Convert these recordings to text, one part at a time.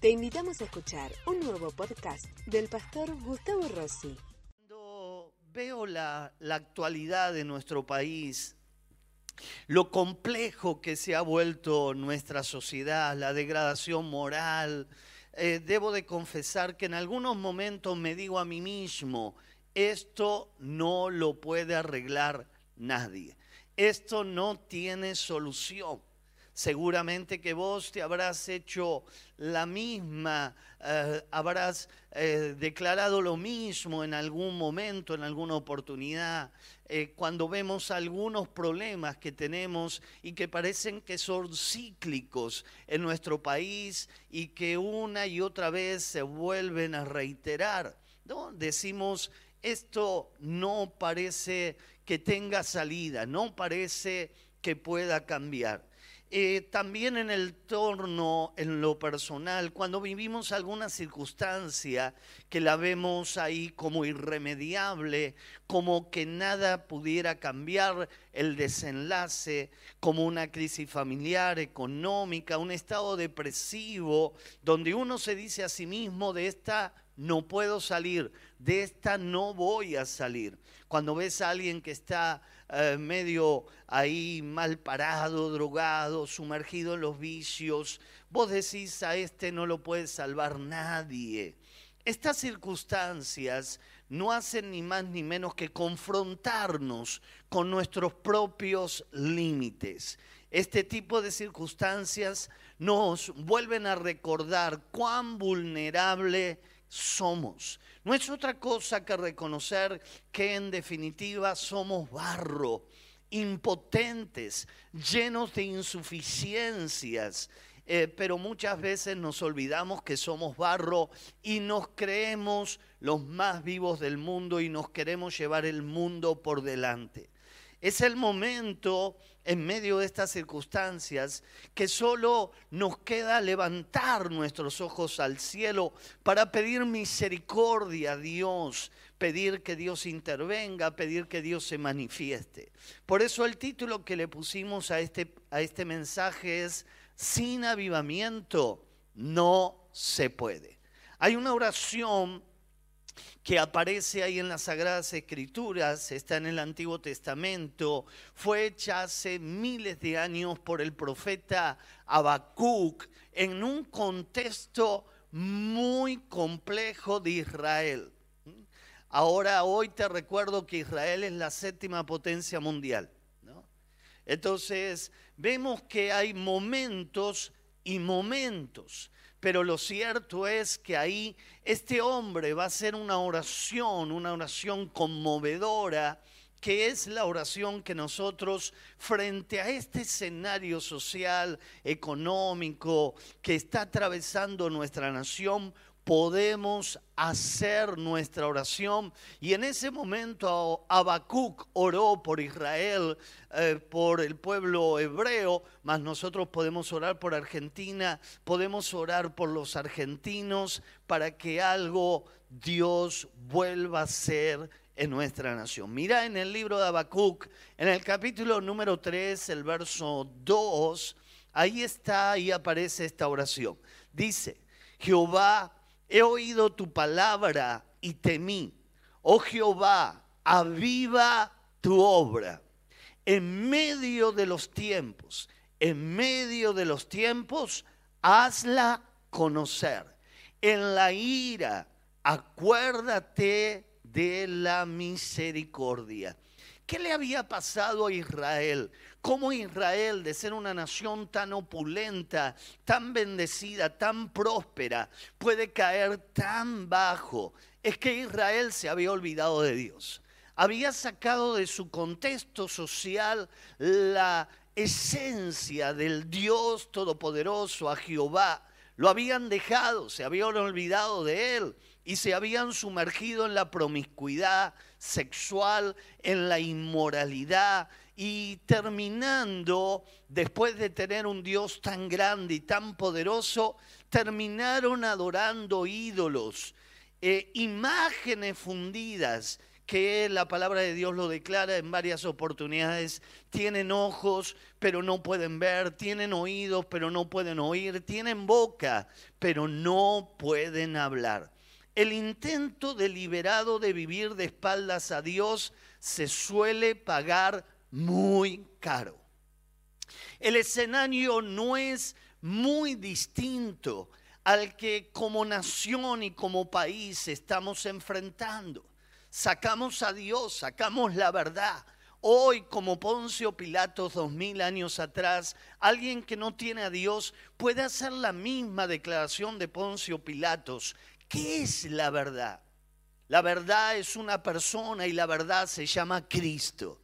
Te invitamos a escuchar un nuevo podcast del pastor Gustavo Rossi. Cuando veo la, actualidad de nuestro país, lo complejo que se ha vuelto nuestra sociedad, la degradación moral, eh, debo de confesar que en algunos momentos me digo a mí mismo, esto no lo puede arreglar nadie, esto no tiene solución. Seguramente que vos te habrás hecho la misma, eh, habrás eh, declarado lo mismo en algún momento, en alguna oportunidad, eh, cuando vemos algunos problemas que tenemos y que parecen que son cíclicos en nuestro país y que una y otra vez se vuelven a reiterar. Decimos, esto no parece que tenga salida, no parece que pueda cambiar. Eh, también en el torno, en lo personal, cuando vivimos alguna circunstancia que la vemos ahí como irremediable, como que nada pudiera cambiar el desenlace, como una crisis familiar, económica, un estado depresivo, donde uno se dice a sí mismo, de esta no puedo salir, de esta no voy a salir. Cuando ves a alguien que está eh, medio ahí mal parado, drogado, sumergido en los vicios, vos decís a este no lo puede salvar nadie. Estas circunstancias no hacen ni más ni menos que confrontarnos con nuestros propios límites. Este tipo de circunstancias nos vuelven a recordar cuán vulnerable somos. No es otra cosa que reconocer que en definitiva somos barro, impotentes, llenos de insuficiencias. Eh, pero muchas veces nos olvidamos que somos barro y nos creemos los más vivos del mundo y nos queremos llevar el mundo por delante. Es el momento en medio de estas circunstancias que solo nos queda levantar nuestros ojos al cielo para pedir misericordia a Dios, pedir que Dios intervenga, pedir que Dios se manifieste. Por eso el título que le pusimos a este, a este mensaje es, sin avivamiento no se puede. Hay una oración que aparece ahí en las Sagradas Escrituras, está en el Antiguo Testamento, fue hecha hace miles de años por el profeta Habacuc en un contexto muy complejo de Israel. Ahora, hoy te recuerdo que Israel es la séptima potencia mundial. Entonces, vemos que hay momentos y momentos. Pero lo cierto es que ahí este hombre va a hacer una oración, una oración conmovedora, que es la oración que nosotros frente a este escenario social, económico que está atravesando nuestra nación, podemos hacer nuestra oración. Y en ese momento Habacuc oró por Israel, eh, por el pueblo hebreo, mas nosotros podemos orar por Argentina, podemos orar por los argentinos para que algo Dios vuelva a ser en nuestra nación. Mira en el libro de Habacuc, en el capítulo número 3, el verso 2, ahí está, ahí aparece esta oración. Dice, Jehová He oído tu palabra y temí. Oh Jehová, aviva tu obra. En medio de los tiempos, en medio de los tiempos, hazla conocer. En la ira, acuérdate de la misericordia. ¿Qué le había pasado a Israel? ¿Cómo Israel, de ser una nación tan opulenta, tan bendecida, tan próspera, puede caer tan bajo? Es que Israel se había olvidado de Dios. Había sacado de su contexto social la esencia del Dios Todopoderoso, a Jehová. Lo habían dejado, se habían olvidado de Él y se habían sumergido en la promiscuidad sexual, en la inmoralidad y terminando, después de tener un Dios tan grande y tan poderoso, terminaron adorando ídolos, eh, imágenes fundidas que la palabra de Dios lo declara en varias oportunidades. Tienen ojos, pero no pueden ver, tienen oídos, pero no pueden oír, tienen boca, pero no pueden hablar. El intento deliberado de vivir de espaldas a Dios se suele pagar muy caro. El escenario no es muy distinto al que como nación y como país estamos enfrentando. Sacamos a Dios, sacamos la verdad. Hoy, como Poncio Pilatos dos mil años atrás, alguien que no tiene a Dios puede hacer la misma declaración de Poncio Pilatos. ¿Qué es la verdad? La verdad es una persona y la verdad se llama Cristo.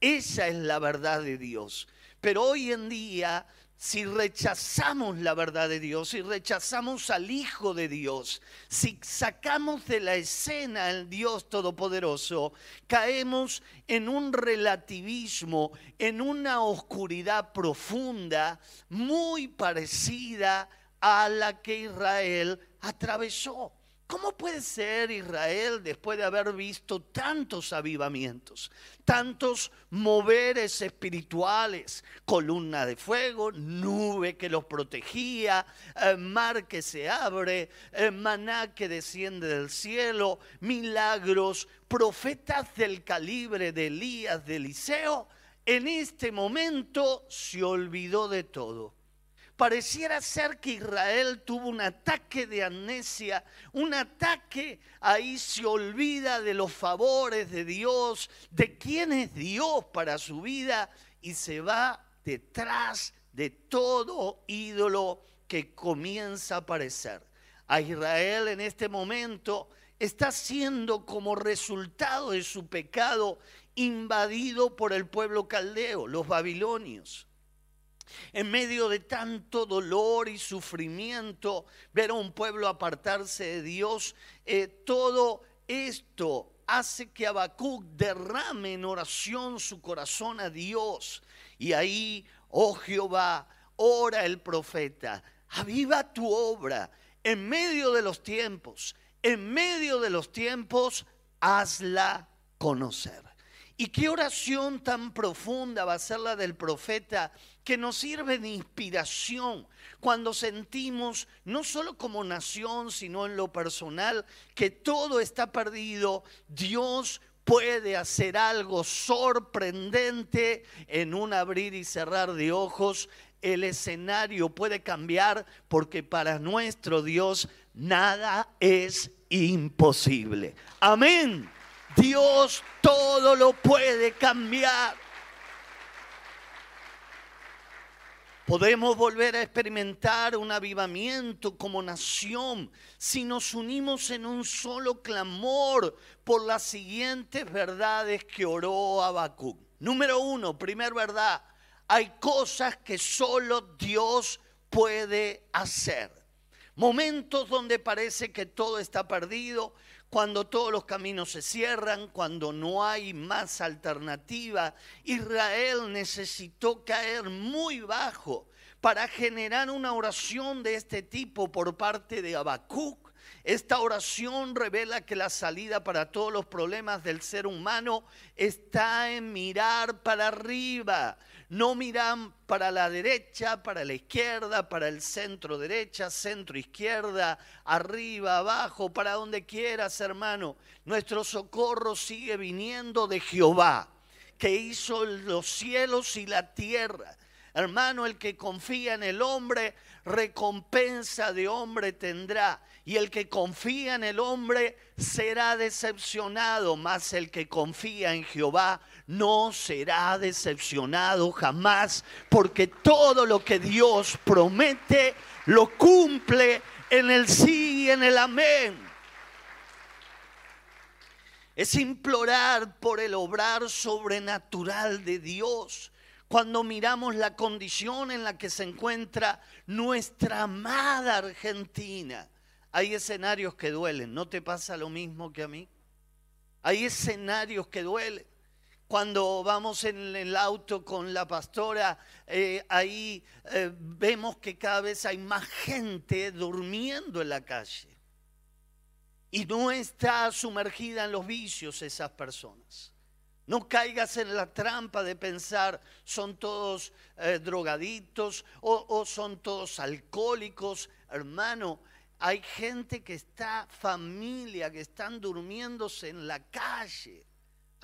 Esa es la verdad de Dios. Pero hoy en día si rechazamos la verdad de Dios, si rechazamos al Hijo de Dios, si sacamos de la escena al Dios Todopoderoso, caemos en un relativismo, en una oscuridad profunda muy parecida a la que Israel atravesó. ¿Cómo puede ser Israel después de haber visto tantos avivamientos, tantos moveres espirituales, columna de fuego, nube que los protegía, eh, mar que se abre, eh, maná que desciende del cielo, milagros, profetas del calibre de Elías, de Eliseo? En este momento se olvidó de todo Pareciera ser que Israel tuvo un ataque de amnesia, un ataque, ahí se olvida de los favores de Dios, de quién es Dios para su vida y se va detrás de todo ídolo que comienza a aparecer. A Israel en este momento está siendo como resultado de su pecado invadido por el pueblo caldeo, los babilonios. En medio de tanto dolor y sufrimiento, ver a un pueblo apartarse de Dios, eh, todo esto hace que Habacuc derrame en oración su corazón a Dios. Y ahí, oh Jehová, ora el profeta, aviva tu obra en medio de los tiempos, en medio de los tiempos, hazla conocer. Y qué oración tan profunda va a ser la del profeta que nos sirve de inspiración cuando sentimos, no solo como nación, sino en lo personal, que todo está perdido. Dios puede hacer algo sorprendente en un abrir y cerrar de ojos. El escenario puede cambiar porque para nuestro Dios nada es imposible. Amén. Dios todo lo puede cambiar. Podemos volver a experimentar un avivamiento como nación si nos unimos en un solo clamor por las siguientes verdades que oró Habacuc. Número uno, primer verdad, hay cosas que solo Dios puede hacer. Momentos donde parece que todo está perdido, cuando todos los caminos se cierran, cuando no hay más alternativa. Israel necesitó caer muy bajo para generar una oración de este tipo por parte de Habacuc. Esta oración revela que la salida para todos los problemas del ser humano está en mirar para arriba, no miran para la derecha, para la izquierda, para el centro derecha, centro izquierda, arriba, abajo, para donde quieras, hermano. Nuestro socorro sigue viniendo de Jehová, que hizo los cielos y la tierra. Hermano, el que confía en el hombre, recompensa de hombre tendrá. Y el que confía en el hombre será decepcionado, mas el que confía en Jehová no será decepcionado jamás, porque todo lo que Dios promete lo cumple en el sí y en el amén. Es implorar por el obrar sobrenatural de Dios cuando miramos la condición en la que se encuentra nuestra amada Argentina. Hay escenarios que duelen, ¿no te pasa lo mismo que a mí? Hay escenarios que duelen. Cuando vamos en el auto con la pastora, eh, ahí eh, vemos que cada vez hay más gente durmiendo en la calle. y no está sumergida en los vicios esas personas. No caigas en la trampa de pensar son todos eh, drogaditos o, o son todos alcohólicos. Hermano, hay gente que está, familia, que están durmiéndose en la calle.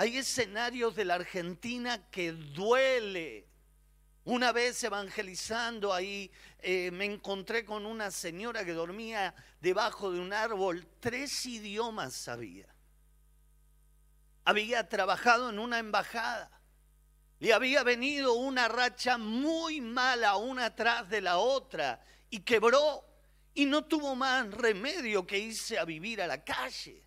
Hay escenarios de la Argentina que duele. Una vez evangelizando ahí, eh, me encontré con una señora que dormía debajo de un árbol, tres idiomas sabía. Había trabajado en una embajada. Le había venido una racha muy mala una tras de la otra y quebró y no tuvo más remedio que irse a vivir a la calle.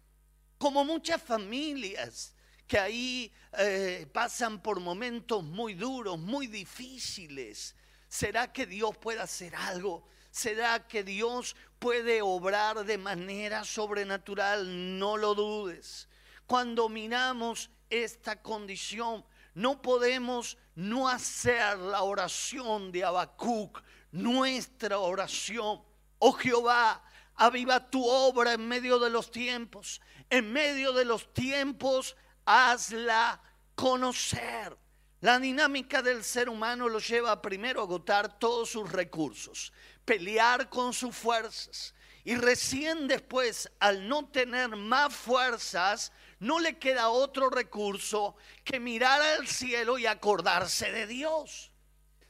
Como muchas familias que ahí eh, pasan por momentos muy duros, muy difíciles. ¿Será que Dios puede hacer algo? ¿Será que Dios puede obrar de manera sobrenatural? No lo dudes. Cuando miramos esta condición, no podemos no hacer la oración de Habacuc, nuestra oración. Oh Jehová, aviva tu obra en medio de los tiempos. En medio de los tiempos, hazla conocer. La dinámica del ser humano lo lleva primero a agotar todos sus recursos, pelear con sus fuerzas. Y recién después, al no tener más fuerzas, no le queda otro recurso que mirar al cielo y acordarse de Dios.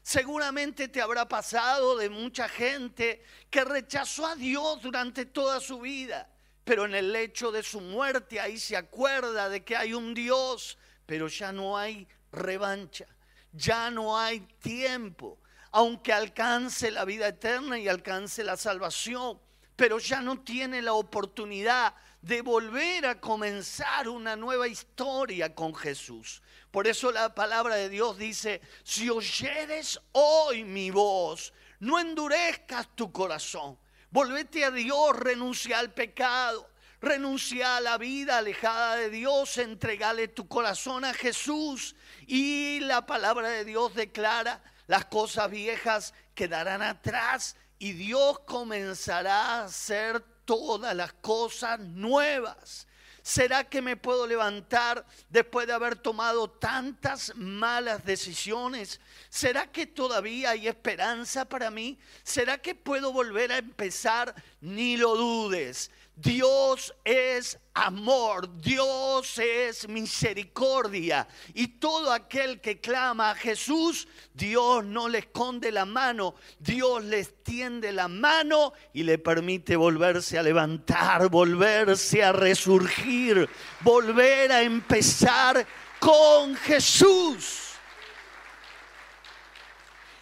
Seguramente te habrá pasado de mucha gente que rechazó a Dios durante toda su vida pero en el lecho de su muerte ahí se acuerda de que hay un Dios, pero ya no hay revancha, ya no hay tiempo, aunque alcance la vida eterna y alcance la salvación, pero ya no tiene la oportunidad de volver a comenzar una nueva historia con Jesús. Por eso la palabra de Dios dice, si oyeres hoy mi voz, no endurezcas tu corazón. Volvete a Dios, renuncia al pecado, renuncia a la vida alejada de Dios, entregale tu corazón a Jesús. Y la palabra de Dios declara, las cosas viejas quedarán atrás y Dios comenzará a hacer todas las cosas nuevas. ¿Será que me puedo levantar después de haber tomado tantas malas decisiones? ¿Será que todavía hay esperanza para mí? ¿Será que puedo volver a empezar? Ni lo dudes. Dios es amor, Dios es misericordia. Y todo aquel que clama a Jesús, Dios no le esconde la mano, Dios le extiende la mano y le permite volverse a levantar, volverse a resurgir, volver a empezar con Jesús.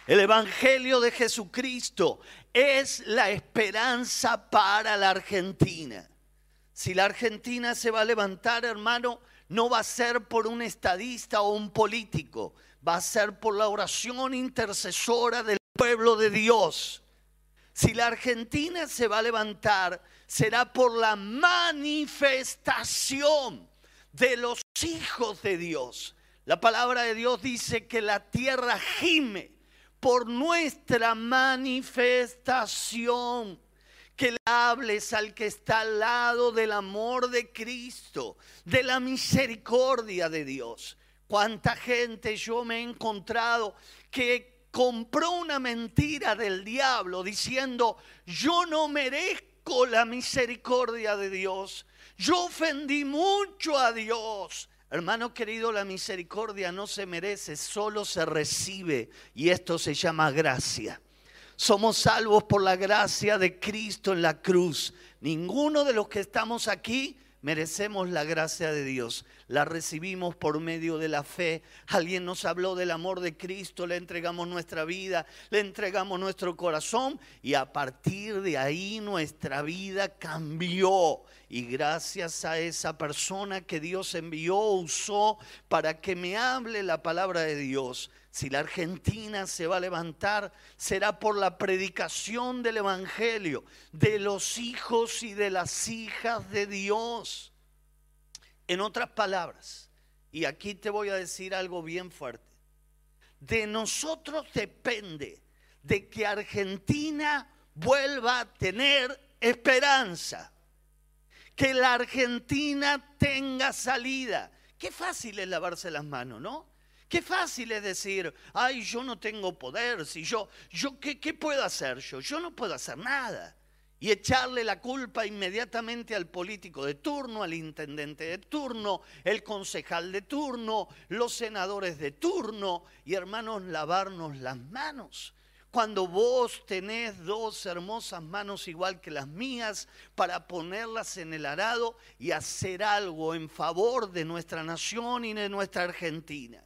El Evangelio de Jesucristo es la esperanza para la Argentina. Si la Argentina se va a levantar, hermano, no va a ser por un estadista o un político, va a ser por la oración intercesora del pueblo de Dios. Si la Argentina se va a levantar, será por la manifestación de los hijos de Dios. La palabra de Dios dice que la tierra gime por nuestra manifestación. Que le hables al que está al lado del amor de Cristo, de la misericordia de Dios. Cuánta gente yo me he encontrado que compró una mentira del diablo diciendo, yo no merezco la misericordia de Dios. Yo ofendí mucho a Dios. Hermano querido, la misericordia no se merece, solo se recibe y esto se llama gracia. Somos salvos por la gracia de Cristo en la cruz. Ninguno de los que estamos aquí merecemos la gracia de Dios. La recibimos por medio de la fe. Alguien nos habló del amor de Cristo, le entregamos nuestra vida, le entregamos nuestro corazón y a partir de ahí nuestra vida cambió y gracias a esa persona que Dios envió, usó para que me hable la palabra de Dios. Si la Argentina se va a levantar, será por la predicación del Evangelio, de los hijos y de las hijas de Dios. En otras palabras, y aquí te voy a decir algo bien fuerte, de nosotros depende de que Argentina vuelva a tener esperanza que la Argentina tenga salida. Qué fácil es lavarse las manos, ¿no? Qué fácil es decir, ay, yo no tengo poder, si yo, yo ¿qué, ¿qué puedo hacer yo? Yo no puedo hacer nada y echarle la culpa inmediatamente al político de turno, al intendente de turno, el concejal de turno, los senadores de turno y hermanos, lavarnos las manos. Cuando vos tenés dos hermosas manos igual que las mías para ponerlas en el arado y hacer algo en favor de nuestra nación y de nuestra Argentina.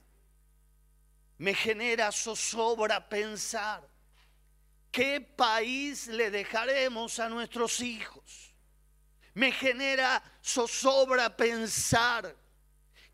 Me genera zozobra pensar ¿Qué país le dejaremos a nuestros hijos? Me genera zozobra pensar,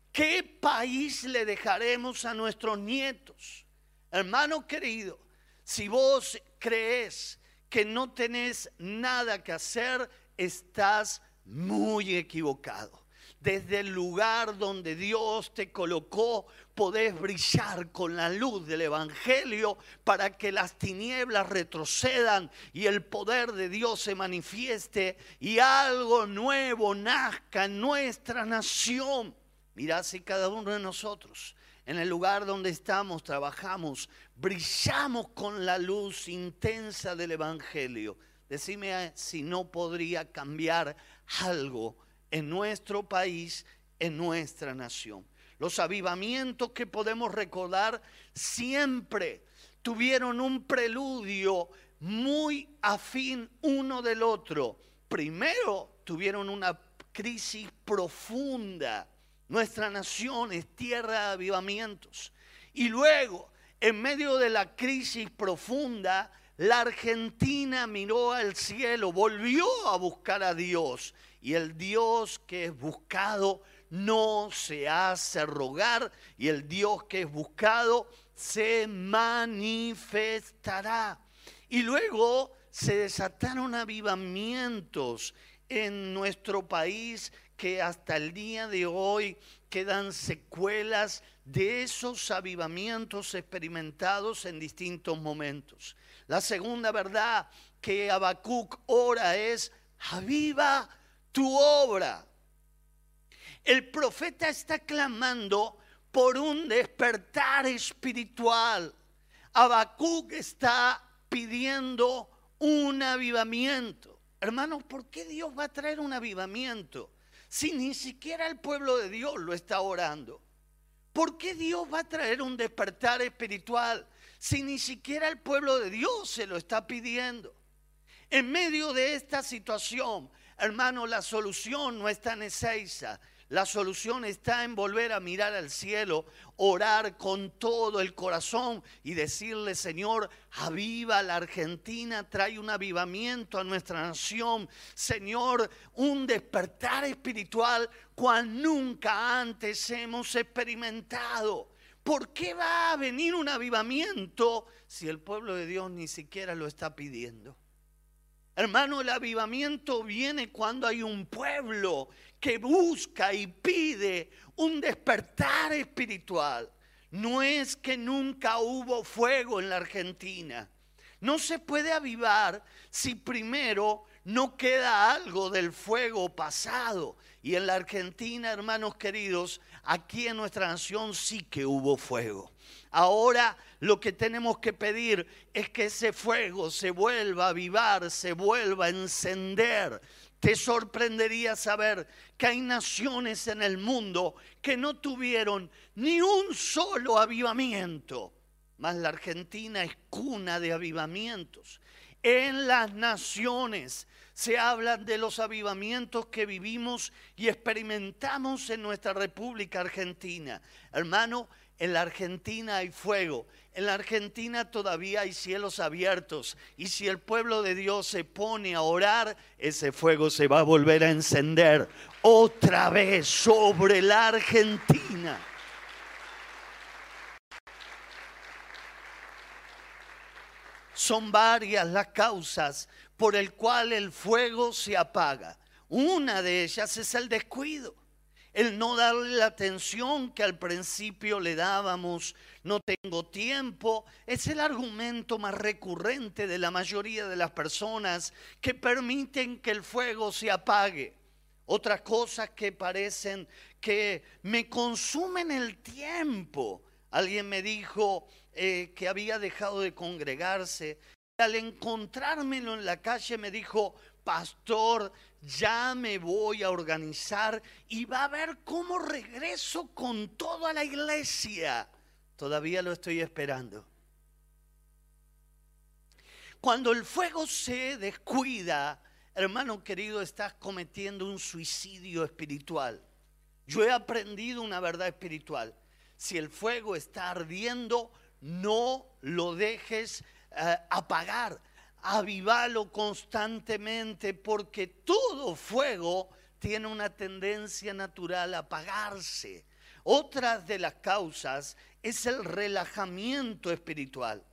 ¿qué país le dejaremos a nuestros nietos? Hermano querido, si vos crees que no tenés nada que hacer, estás muy equivocado desde el lugar donde Dios te colocó, podés brillar con la luz del Evangelio para que las tinieblas retrocedan y el poder de Dios se manifieste y algo nuevo nazca en nuestra nación. Mirá si cada uno de nosotros, en el lugar donde estamos, trabajamos, brillamos con la luz intensa del Evangelio. Decime si no podría cambiar algo en nuestro país, en nuestra nación. Los avivamientos que podemos recordar siempre tuvieron un preludio muy afín uno del otro. Primero tuvieron una crisis profunda. Nuestra nación es tierra de avivamientos. Y luego, en medio de la crisis profunda, la Argentina miró al cielo, volvió a buscar a Dios y el Dios que es buscado no se hace rogar y el Dios que es buscado se manifestará. Y luego se desataron avivamientos en nuestro país que hasta el día de hoy quedan secuelas de esos avivamientos experimentados en distintos momentos. La segunda verdad que Habacuc ora es, aviva tu obra. El profeta está clamando por un despertar espiritual. Habacuc está pidiendo un avivamiento. Hermanos, ¿por qué Dios va a traer un avivamiento si ni siquiera el pueblo de Dios lo está orando? ¿Por qué Dios va a traer un despertar espiritual si ni siquiera el pueblo de Dios se lo está pidiendo? En medio de esta situación, Hermano, la solución no está en Ezeiza. La solución está en volver a mirar al cielo, orar con todo el corazón y decirle, Señor, aviva la Argentina, trae un avivamiento a nuestra nación. Señor, un despertar espiritual cual nunca antes hemos experimentado. ¿Por qué va a venir un avivamiento si el pueblo de Dios ni siquiera lo está pidiendo? Hermano, el avivamiento viene cuando hay un pueblo que busca y pide un despertar espiritual. No es que nunca hubo fuego en la Argentina. No se puede avivar si primero no queda algo del fuego pasado. Y en la Argentina, hermanos queridos, aquí en nuestra nación sí que hubo fuego. Ahora lo que tenemos que pedir es que ese fuego se vuelva a avivar, se vuelva a encender. Te sorprendería saber que hay naciones en el mundo que no tuvieron ni un solo avivamiento. Mas la Argentina es cuna de avivamientos. En las naciones se hablan de los avivamientos que vivimos y experimentamos en nuestra República Argentina. Hermano, en la Argentina hay fuego. En la Argentina todavía hay cielos abiertos. Y si el pueblo de Dios se pone a orar, ese fuego se va a volver a encender otra vez sobre la Argentina. Son varias las causas por el cual el fuego se apaga. Una de ellas es el descuido el no darle la atención que al principio le dábamos, no tengo tiempo, es el argumento más recurrente de la mayoría de las personas que permiten que el fuego se apague. otras cosas que parecen que me consumen el tiempo. Alguien me dijo eh, que había dejado de congregarse. Al encontrármelo en la calle me dijo, pastor, ya me voy a organizar y va a ver cómo regreso con toda la iglesia. Todavía lo estoy esperando. Cuando el fuego se descuida, hermano querido, estás cometiendo un suicidio espiritual. Yo he aprendido una verdad espiritual. Si el fuego está ardiendo, no lo dejes eh, apagar. Avívalo constantemente porque todo fuego tiene una tendencia natural a apagarse. Otra de las causas es el relajamiento espiritual.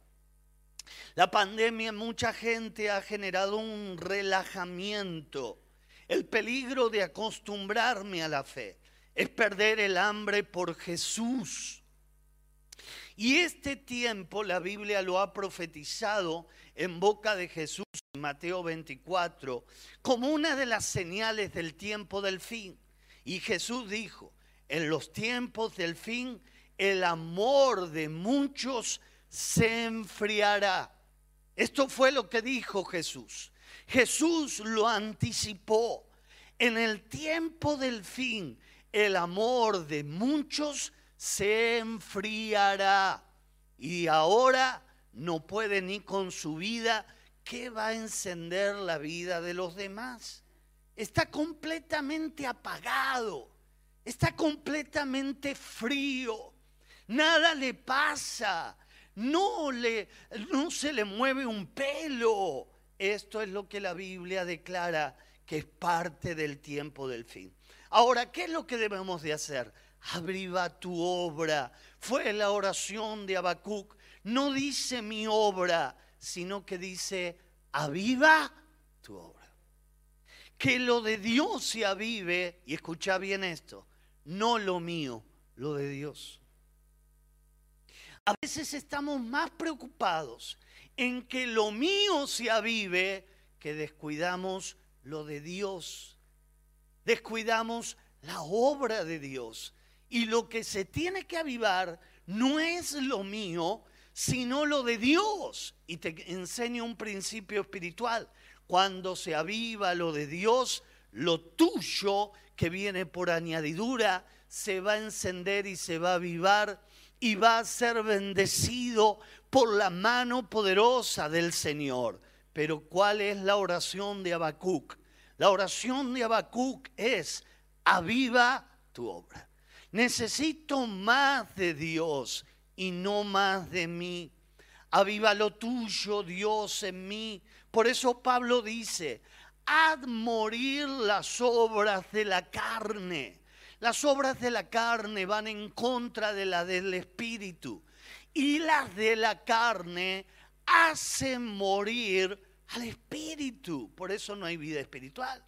La pandemia, mucha gente ha generado un relajamiento. El peligro de acostumbrarme a la fe es perder el hambre por Jesús. Y este tiempo la Biblia lo ha profetizado en boca de Jesús en Mateo 24 como una de las señales del tiempo del fin. Y Jesús dijo, en los tiempos del fin el amor de muchos se enfriará. Esto fue lo que dijo Jesús. Jesús lo anticipó. En el tiempo del fin, el amor de muchos se enfriará. Y ahora no puede ni con su vida, ¿qué va a encender la vida de los demás? Está completamente apagado, está completamente frío, nada le pasa, no, le, no se le mueve un pelo. Esto es lo que la Biblia declara que es parte del tiempo del fin. Ahora, ¿qué es lo que debemos de hacer? Abriva tu obra. Fue la oración de Habacuc. No dice mi obra, sino que dice, aviva tu obra. Que lo de Dios se avive, y escucha bien esto, no lo mío, lo de Dios. A veces estamos más preocupados en que lo mío se avive que descuidamos lo de Dios. Descuidamos la obra de Dios. Y lo que se tiene que avivar no es lo mío, sino lo de Dios. Y te enseño un principio espiritual. Cuando se aviva lo de Dios, lo tuyo que viene por añadidura se va a encender y se va a avivar y va a ser bendecido por la mano poderosa del Señor. Pero ¿cuál es la oración de Habacuc? La oración de Habacuc es, aviva tu obra. Necesito más de Dios y no más de mí. Aviva lo tuyo, Dios, en mí. Por eso Pablo dice, haz morir las obras de la carne las obras de la carne van en contra de las del Espíritu. Y las de la carne hacen morir al Espíritu. Por eso no hay vida espiritual.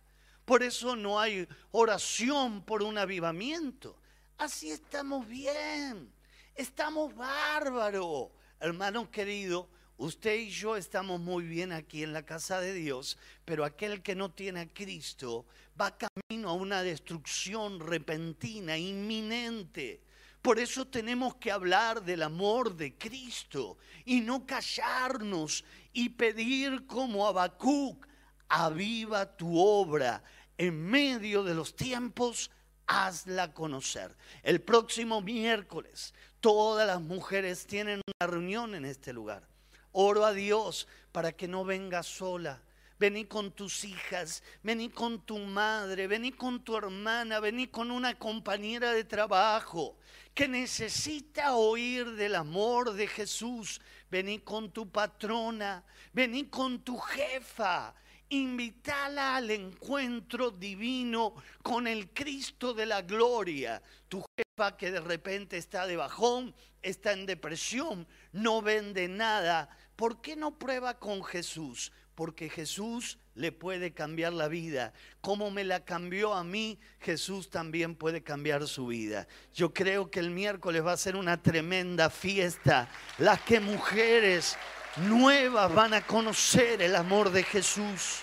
Por eso no hay oración por un avivamiento. Así estamos bien. Estamos bárbaros. Hermano querido, usted y yo estamos muy bien aquí en la casa de Dios, pero aquel que no tiene a Cristo va camino a una destrucción repentina, inminente. Por eso tenemos que hablar del amor de Cristo y no callarnos y pedir como Habacuc, aviva tu obra en medio de los tiempos, hazla conocer. El próximo miércoles todas las mujeres tienen una reunión en este lugar. Oro a Dios para que no venga sola vení con tus hijas, vení con tu madre, vení con tu hermana, vení con una compañera de trabajo que necesita oír del amor de Jesús. Vení con tu patrona, vení con tu jefa. Invítala al encuentro divino con el Cristo de la gloria. Tu jefa que de repente está de bajón, está en depresión, no vende nada. ¿Por qué no prueba con Jesús? porque Jesús le puede cambiar la vida. Como me la cambió a mí, Jesús también puede cambiar su vida. Yo creo que el miércoles va a ser una tremenda fiesta. Las que mujeres nuevas van a conocer el amor de Jesús.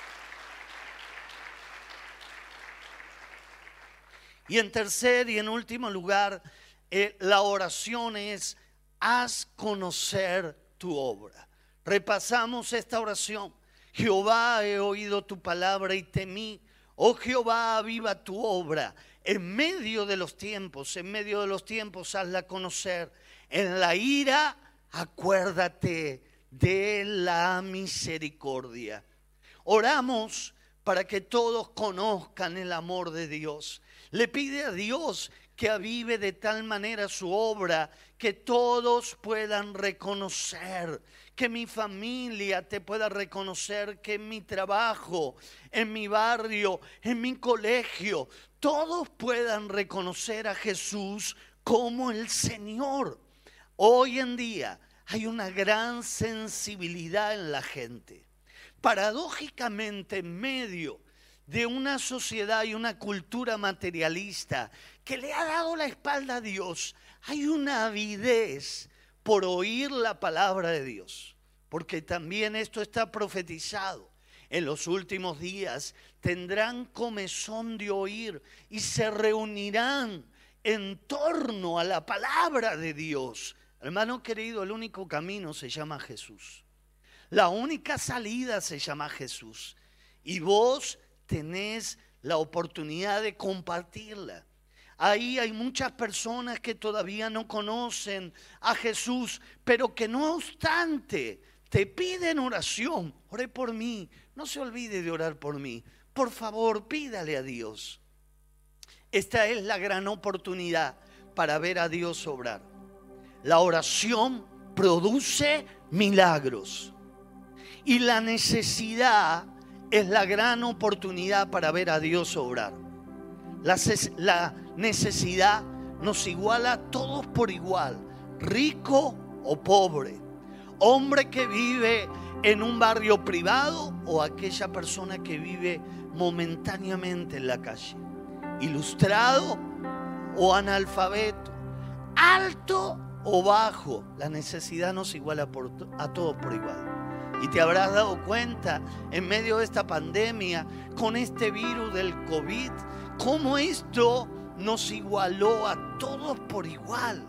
Y en tercer y en último lugar, eh, la oración es, haz conocer tu obra. Repasamos esta oración. Jehová, he oído tu palabra y temí. Oh Jehová, aviva tu obra. En medio de los tiempos, en medio de los tiempos, hazla conocer. En la ira, acuérdate de la misericordia. Oramos para que todos conozcan el amor de Dios. Le pide a Dios que avive de tal manera su obra que todos puedan reconocer, que mi familia te pueda reconocer, que en mi trabajo, en mi barrio, en mi colegio, todos puedan reconocer a Jesús como el Señor. Hoy en día hay una gran sensibilidad en la gente. Paradójicamente, en medio de una sociedad y una cultura materialista que le ha dado la espalda a Dios, hay una avidez por oír la palabra de Dios, porque también esto está profetizado. En los últimos días tendrán comezón de oír y se reunirán en torno a la palabra de Dios Hermano querido, el único camino se llama Jesús. La única salida se llama Jesús. Y vos tenés la oportunidad de compartirla. Ahí hay muchas personas que todavía no conocen a Jesús, pero que no obstante te piden oración. Ore por mí. No se olvide de orar por mí. Por favor, pídale a Dios. Esta es la gran oportunidad para ver a Dios obrar. La oración produce milagros. Y la necesidad es la gran oportunidad para ver a Dios obrar. La, necesidad nos iguala a todos por igual, rico o pobre, hombre que vive en un barrio privado o aquella persona que vive momentáneamente en la calle, ilustrado o analfabeto, alto o bajo, la necesidad nos iguala a todos por igual. Y te habrás dado cuenta en medio de esta pandemia, con este virus del COVID, cómo esto nos igualó a todos por igual.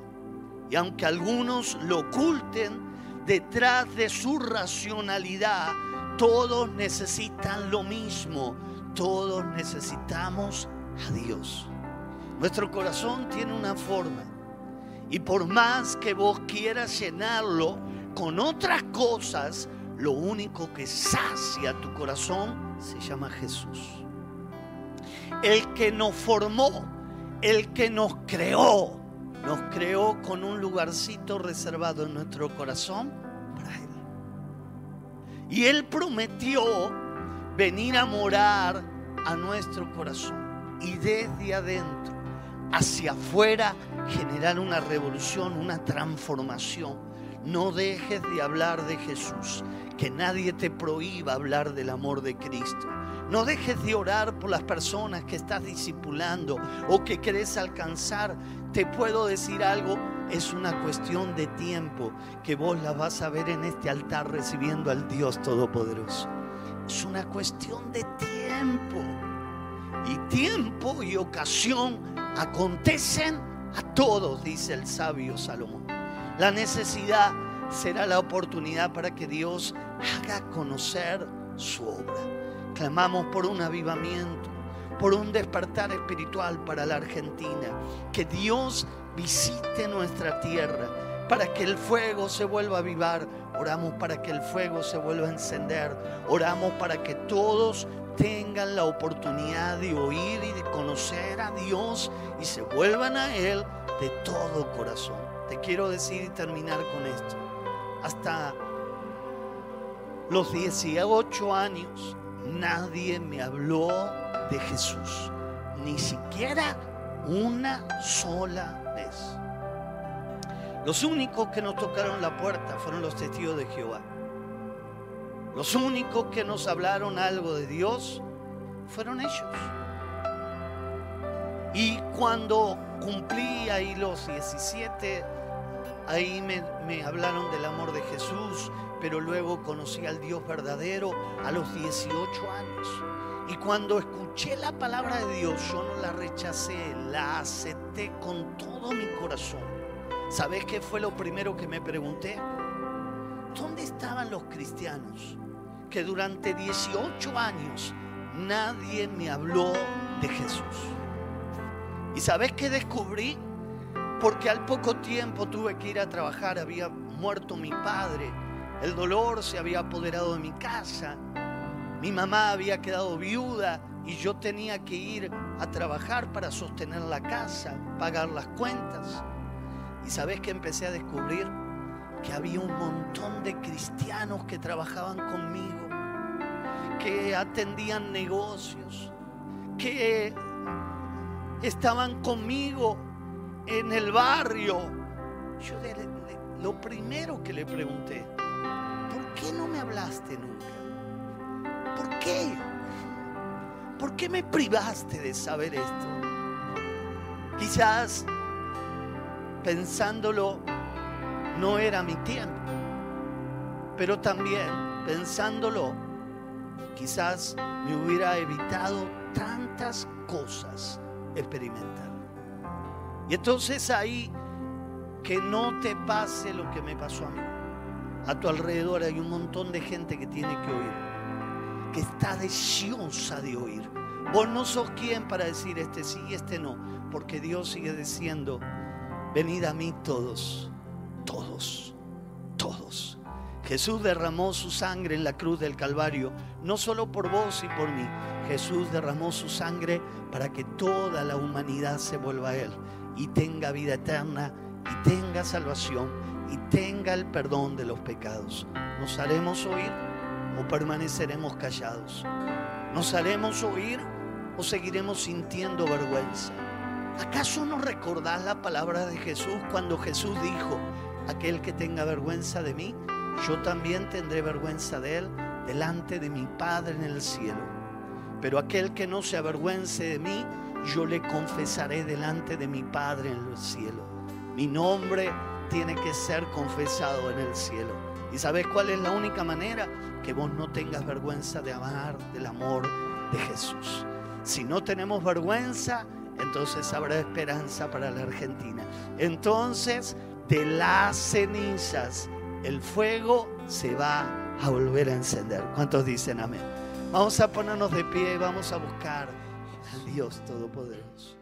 Y aunque algunos lo oculten, detrás de su racionalidad, todos necesitan lo mismo. Todos necesitamos a Dios. Nuestro corazón tiene una forma y por más que vos quieras llenarlo con otras cosas, lo único que sacia tu corazón se llama Jesús. El que nos formó, el que nos creó, nos creó con un lugarcito reservado en nuestro corazón para Él. Y Él prometió venir a morar a nuestro corazón y desde adentro hacia afuera generar una revolución, una transformación. No dejes de hablar de Jesús, que nadie te prohíba hablar del amor de Cristo. No dejes de orar por las personas que estás discipulando o que querés alcanzar. Te puedo decir algo, es una cuestión de tiempo que vos la vas a ver en este altar recibiendo al Dios Todopoderoso. Es una cuestión de tiempo. Y tiempo y ocasión acontecen a todos, dice el sabio Salomón. La necesidad será la oportunidad para que Dios haga conocer su obra. Clamamos por un avivamiento, por un despertar espiritual para la Argentina. Que Dios visite nuestra tierra para que el fuego se vuelva a avivar. Oramos para que el fuego se vuelva a encender. Oramos para que todos tengan la oportunidad de oír y de conocer a Dios y se vuelvan a Él de todo corazón. Te quiero decir y terminar con esto. Hasta los 18 años nadie me habló de Jesús, ni siquiera una sola vez. Los únicos que nos tocaron la puerta fueron los testigos de Jehová. Los únicos que nos hablaron algo de Dios fueron ellos. Y cuando cumplí ahí los 17, ahí me, me, hablaron del amor de Jesús, pero luego conocí al Dios verdadero a los 18 años. Y cuando escuché la palabra de Dios, yo no la rechacé, la acepté con todo mi corazón. ¿Sabes qué fue lo primero que me pregunté? ¿Dónde estaban los cristianos que durante 18 años nadie me habló de Jesús? ¿Y sabes qué descubrí? Porque al poco tiempo tuve que ir a trabajar, había muerto mi padre, el dolor se había apoderado de mi casa, mi mamá había quedado viuda y yo tenía que ir a trabajar para sostener la casa, pagar las cuentas. Y sabes que empecé a descubrir que había un montón de cristianos que trabajaban conmigo, que atendían negocios, que estaban conmigo en el barrio. Yo lo primero que le pregunté, ¿por qué no me hablaste nunca? ¿Por qué? ¿Por qué me privaste de saber esto? Quizás pensándolo no era mi tiempo. Pero también, pensándolo, quizás me hubiera evitado tantas cosas experimentar. Y entonces ahí, que no te pase lo que me pasó a mí. A tu alrededor hay un montón de gente que tiene que oír, que está deseosa de oír. Vos no sos quien para decir este sí y este no, porque Dios sigue diciendo, venid a mí todos todos, todos. Jesús derramó su sangre en la cruz del Calvario, no solo por vos y por mí. Jesús derramó su sangre para que toda la humanidad se vuelva a Él y tenga vida eterna y tenga salvación y tenga el perdón de los pecados. ¿Nos haremos oír o permaneceremos callados? ¿Nos haremos oír o seguiremos sintiendo vergüenza? ¿Acaso no recordás la palabra de Jesús cuando Jesús dijo, aquel que tenga vergüenza de mí, yo también tendré vergüenza de él delante de mi Padre en el cielo. Pero aquel que no se avergüence de mí, yo le confesaré delante de mi Padre en el cielo. Mi nombre tiene que ser confesado en el cielo. ¿Y sabes cuál es la única manera? Que vos no tengas vergüenza de amar del amor de Jesús. Si no tenemos vergüenza, entonces habrá esperanza para la Argentina. Entonces de las cenizas el fuego se va a volver a encender. ¿Cuántos dicen amén? Vamos a ponernos de pie y vamos a buscar al Dios Todopoderoso.